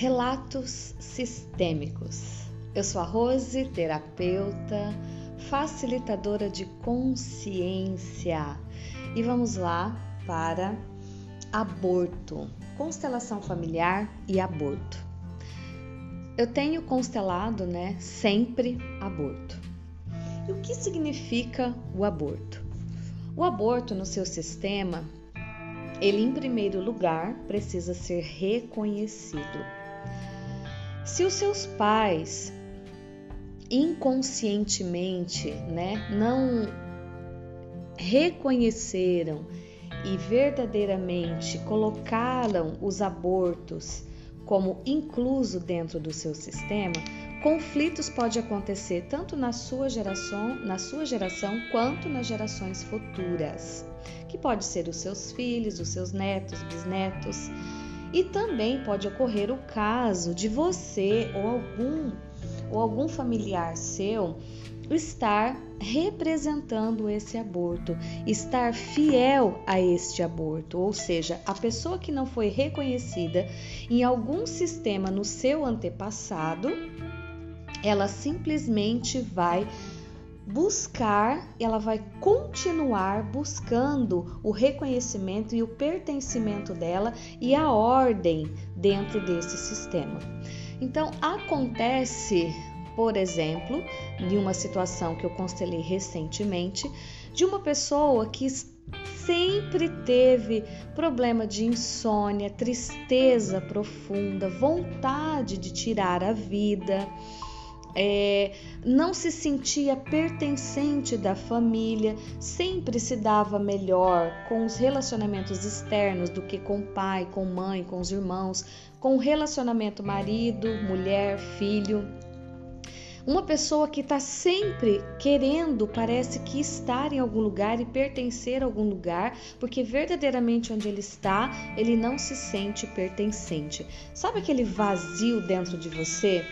Relatos sistêmicos. Eu sou a Rose, terapeuta, facilitadora de consciência. E vamos lá para aborto, constelação familiar e aborto. Eu tenho constelado, né, sempre aborto. E o que significa o aborto? O aborto no seu sistema, ele em primeiro lugar precisa ser reconhecido. Se os seus pais inconscientemente, né, não reconheceram e verdadeiramente colocaram os abortos como incluso dentro do seu sistema, conflitos podem acontecer tanto na sua geração, na sua geração quanto nas gerações futuras, que pode ser os seus filhos, os seus netos, bisnetos. E também pode ocorrer o caso de você ou algum ou algum familiar seu estar representando esse aborto, estar fiel a este aborto, ou seja, a pessoa que não foi reconhecida em algum sistema no seu antepassado, ela simplesmente vai buscar, ela vai continuar buscando o reconhecimento e o pertencimento dela e a ordem dentro desse sistema. Então, acontece, por exemplo, de uma situação que eu constelei recentemente, de uma pessoa que sempre teve problema de insônia, tristeza profunda, vontade de tirar a vida é, não se sentia pertencente da família, sempre se dava melhor com os relacionamentos externos do que com o pai, com mãe, com os irmãos, com o relacionamento marido, mulher, filho. Uma pessoa que está sempre querendo, parece que estar em algum lugar e pertencer a algum lugar, porque verdadeiramente onde ele está, ele não se sente pertencente. Sabe aquele vazio dentro de você?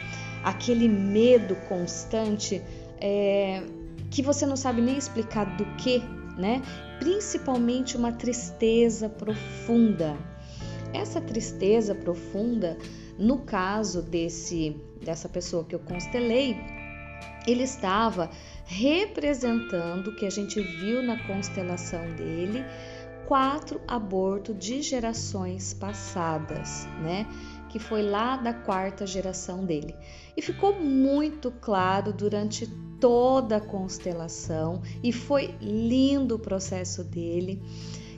Aquele medo constante é, que você não sabe nem explicar do que, né? Principalmente uma tristeza profunda. Essa tristeza profunda, no caso desse dessa pessoa que eu constelei, ele estava representando que a gente viu na constelação dele quatro abortos de gerações passadas, né? Que foi lá da quarta geração dele. E ficou muito claro durante toda a constelação e foi lindo o processo dele,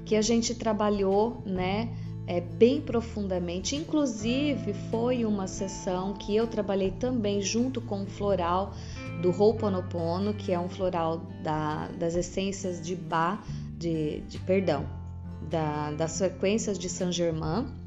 que a gente trabalhou, né? É, bem profundamente. Inclusive, foi uma sessão que eu trabalhei também junto com o floral do Ho'oponopono, que é um floral da, das essências de Bá, de, de perdão, da, das sequências de Saint Germain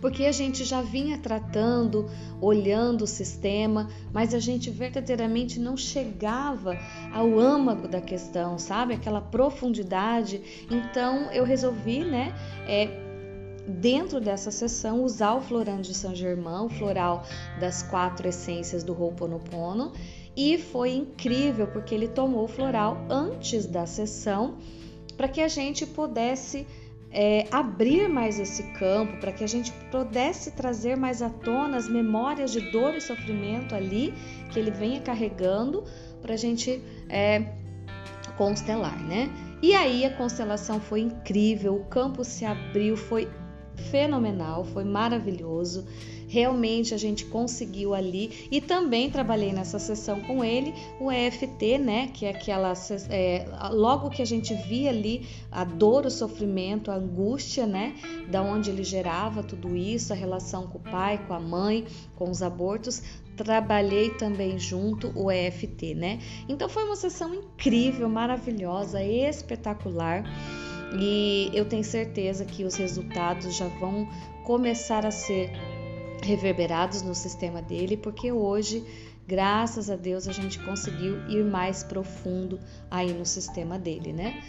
porque a gente já vinha tratando, olhando o sistema, mas a gente verdadeiramente não chegava ao âmago da questão, sabe? Aquela profundidade. Então eu resolvi, né? É, dentro dessa sessão usar o florando de São Germão, o floral das quatro essências do Ho'oponopono, e foi incrível porque ele tomou o floral antes da sessão para que a gente pudesse é, abrir mais esse campo, para que a gente pudesse trazer mais à tona as memórias de dor e sofrimento ali que ele venha carregando para a gente é, constelar, né? E aí a constelação foi incrível, o campo se abriu, foi fenomenal, foi maravilhoso. Realmente a gente conseguiu ali e também trabalhei nessa sessão com ele o EFT, né? Que é aquela é, logo que a gente via ali a dor, o sofrimento, a angústia, né? Da onde ele gerava tudo isso, a relação com o pai, com a mãe, com os abortos, trabalhei também junto o EFT, né? Então foi uma sessão incrível, maravilhosa, espetacular e eu tenho certeza que os resultados já vão começar a ser reverberados no sistema dele, porque hoje, graças a Deus, a gente conseguiu ir mais profundo aí no sistema dele, né?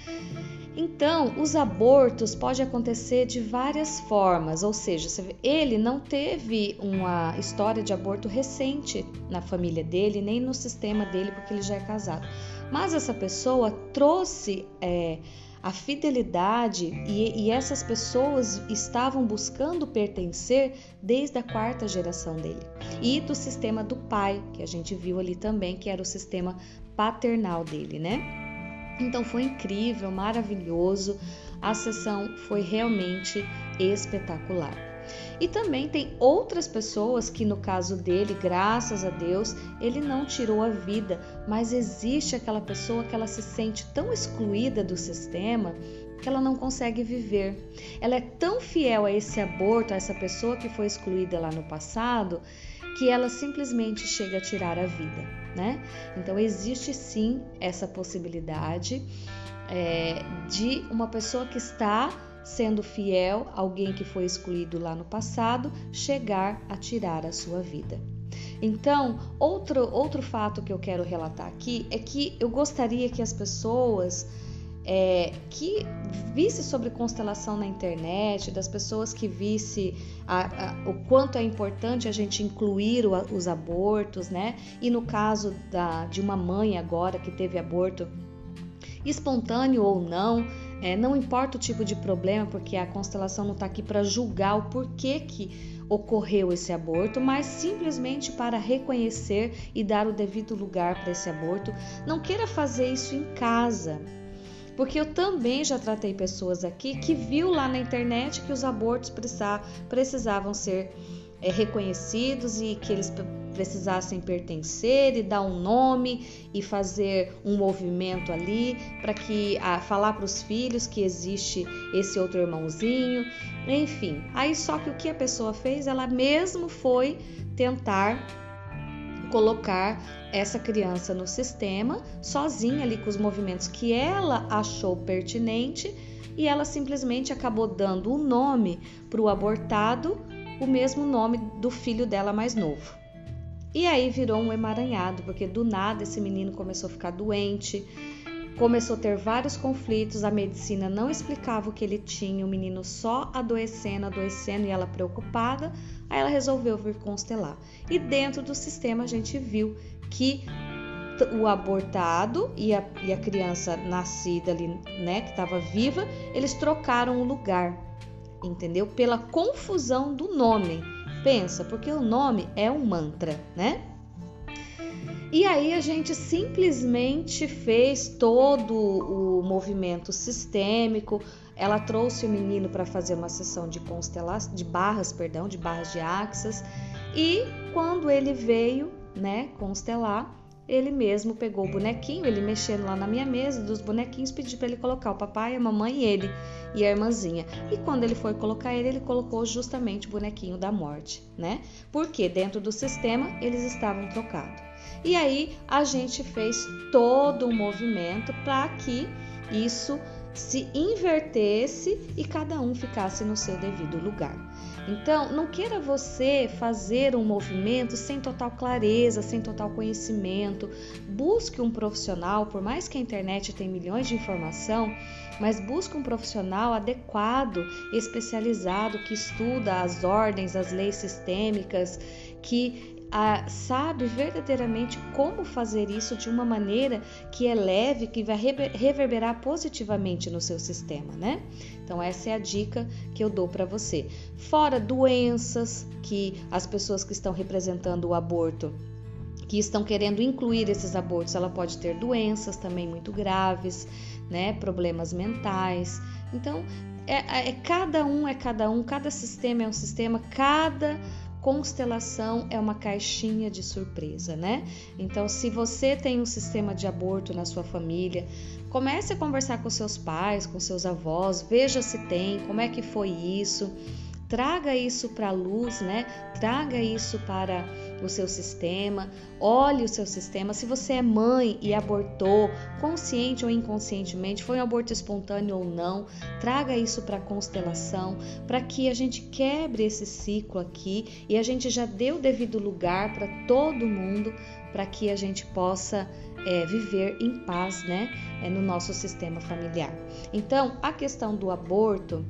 Então, os abortos podem acontecer de várias formas, ou seja, ele não teve uma história de aborto recente na família dele, nem no sistema dele, porque ele já é casado. Mas essa pessoa trouxe é, a fidelidade e, e, essas pessoas estavam buscando pertencer desde a quarta geração dele e do sistema do pai que a gente viu ali também que era o sistema paternal dele, né? Então foi incrível, maravilhoso. A sessão foi realmente espetacular. E também tem outras pessoas que, no caso dele, graças a Deus, ele não tirou a vida, mas existe aquela pessoa que ela se sente tão excluída do sistema que ela não consegue viver. Ela é tão fiel a esse aborto, a essa pessoa que foi excluída lá no passado, que ela simplesmente chega a tirar a vida, né? Então existe sim essa possibilidade é, de uma pessoa que está sendo fiel, alguém que foi excluído lá no passado, chegar a tirar a sua vida. Então, outro, outro fato que eu quero relatar aqui é que eu gostaria que as pessoas é, que visse sobre constelação na internet, das pessoas que visse a, a, o quanto é importante a gente incluir o, os abortos, né? E no caso da, de uma mãe agora que teve aborto espontâneo ou não, é, não importa o tipo de problema, porque a constelação não está aqui para julgar o porquê que ocorreu esse aborto, mas simplesmente para reconhecer e dar o devido lugar para esse aborto. Não queira fazer isso em casa, porque eu também já tratei pessoas aqui que viu lá na internet que os abortos precisavam ser é, reconhecidos e que eles precisassem pertencer e dar um nome e fazer um movimento ali para que a, falar para os filhos que existe esse outro irmãozinho, enfim. Aí só que o que a pessoa fez, ela mesmo foi tentar colocar essa criança no sistema sozinha ali com os movimentos que ela achou pertinente e ela simplesmente acabou dando o um nome para o abortado, o mesmo nome do filho dela mais novo. E aí virou um emaranhado, porque do nada esse menino começou a ficar doente, começou a ter vários conflitos, a medicina não explicava o que ele tinha, o menino só adoecendo, adoecendo e ela preocupada, aí ela resolveu vir constelar. E dentro do sistema a gente viu que o abortado e a, e a criança nascida ali, né, que estava viva, eles trocaram o lugar, entendeu? Pela confusão do nome. Pensa, porque o nome é um mantra, né? E aí a gente simplesmente fez todo o movimento sistêmico. Ela trouxe o menino para fazer uma sessão de constelação, de barras, perdão, de barras de axas. E quando ele veio, né, constelar, ele mesmo pegou o bonequinho, ele mexendo lá na minha mesa dos bonequinhos, pediu para ele colocar o papai, a mamãe e ele e a irmãzinha. E quando ele foi colocar ele, ele colocou justamente o bonequinho da morte, né? Porque dentro do sistema eles estavam trocados. E aí a gente fez todo um movimento para que isso se invertesse e cada um ficasse no seu devido lugar. Então, não queira você fazer um movimento sem total clareza, sem total conhecimento. Busque um profissional, por mais que a internet tenha milhões de informação, mas busque um profissional adequado, especializado, que estuda as ordens, as leis sistêmicas, que sabe verdadeiramente como fazer isso de uma maneira que é leve, que vai reverberar positivamente no seu sistema, né? Então essa é a dica que eu dou para você. Fora doenças que as pessoas que estão representando o aborto que estão querendo incluir esses abortos, ela pode ter doenças também muito graves, né? Problemas mentais. Então, é, é cada um é cada um, cada sistema é um sistema, cada constelação é uma caixinha de surpresa, né? Então, se você tem um sistema de aborto na sua família, comece a conversar com seus pais, com seus avós, veja se tem, como é que foi isso traga isso para a luz, né? Traga isso para o seu sistema, olhe o seu sistema. Se você é mãe e abortou, consciente ou inconscientemente, foi um aborto espontâneo ou não, traga isso para a constelação, para que a gente quebre esse ciclo aqui e a gente já dê o devido lugar para todo mundo, para que a gente possa é, viver em paz, né? É, no nosso sistema familiar. Então, a questão do aborto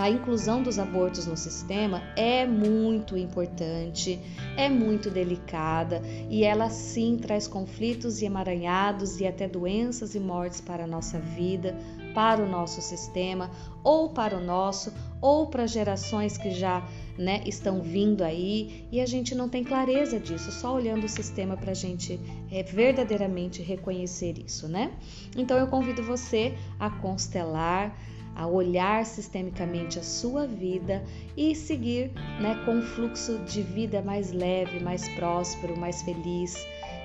a inclusão dos abortos no sistema é muito importante, é muito delicada e ela sim traz conflitos e emaranhados e até doenças e mortes para a nossa vida, para o nosso sistema, ou para o nosso, ou para gerações que já né, estão vindo aí, e a gente não tem clareza disso, só olhando o sistema para a gente é, verdadeiramente reconhecer isso, né? Então eu convido você a constelar, a olhar sistemicamente a sua vida e seguir né, com um fluxo de vida mais leve, mais próspero, mais feliz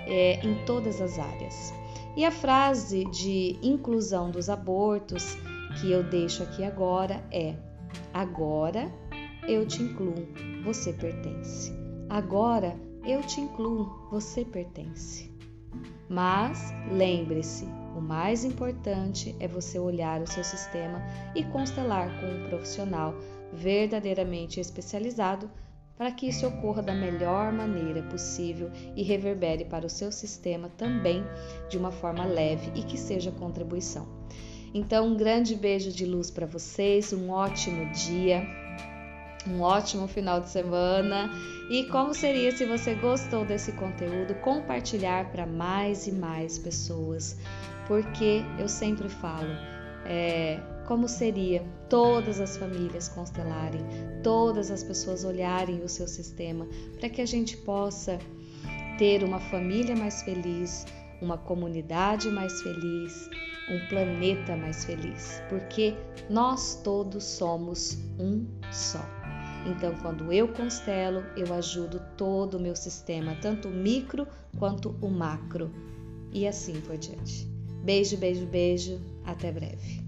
é, em todas as áreas. E a frase de inclusão dos abortos que eu deixo aqui agora é: Agora eu te incluo, você pertence. Agora eu te incluo, você pertence. Mas lembre-se, o mais importante é você olhar o seu sistema e constelar com um profissional verdadeiramente especializado para que isso ocorra da melhor maneira possível e reverbere para o seu sistema também de uma forma leve e que seja contribuição. Então, um grande beijo de luz para vocês, um ótimo dia, um ótimo final de semana. E como seria se você gostou desse conteúdo, compartilhar para mais e mais pessoas, porque eu sempre falo, é, como seria todas as famílias constelarem, todas as pessoas olharem o seu sistema, para que a gente possa ter uma família mais feliz, uma comunidade mais feliz, um planeta mais feliz, porque nós todos somos um só. Então, quando eu constelo, eu ajudo todo o meu sistema, tanto o micro quanto o macro, e assim por diante. Beijo, beijo, beijo. Até breve.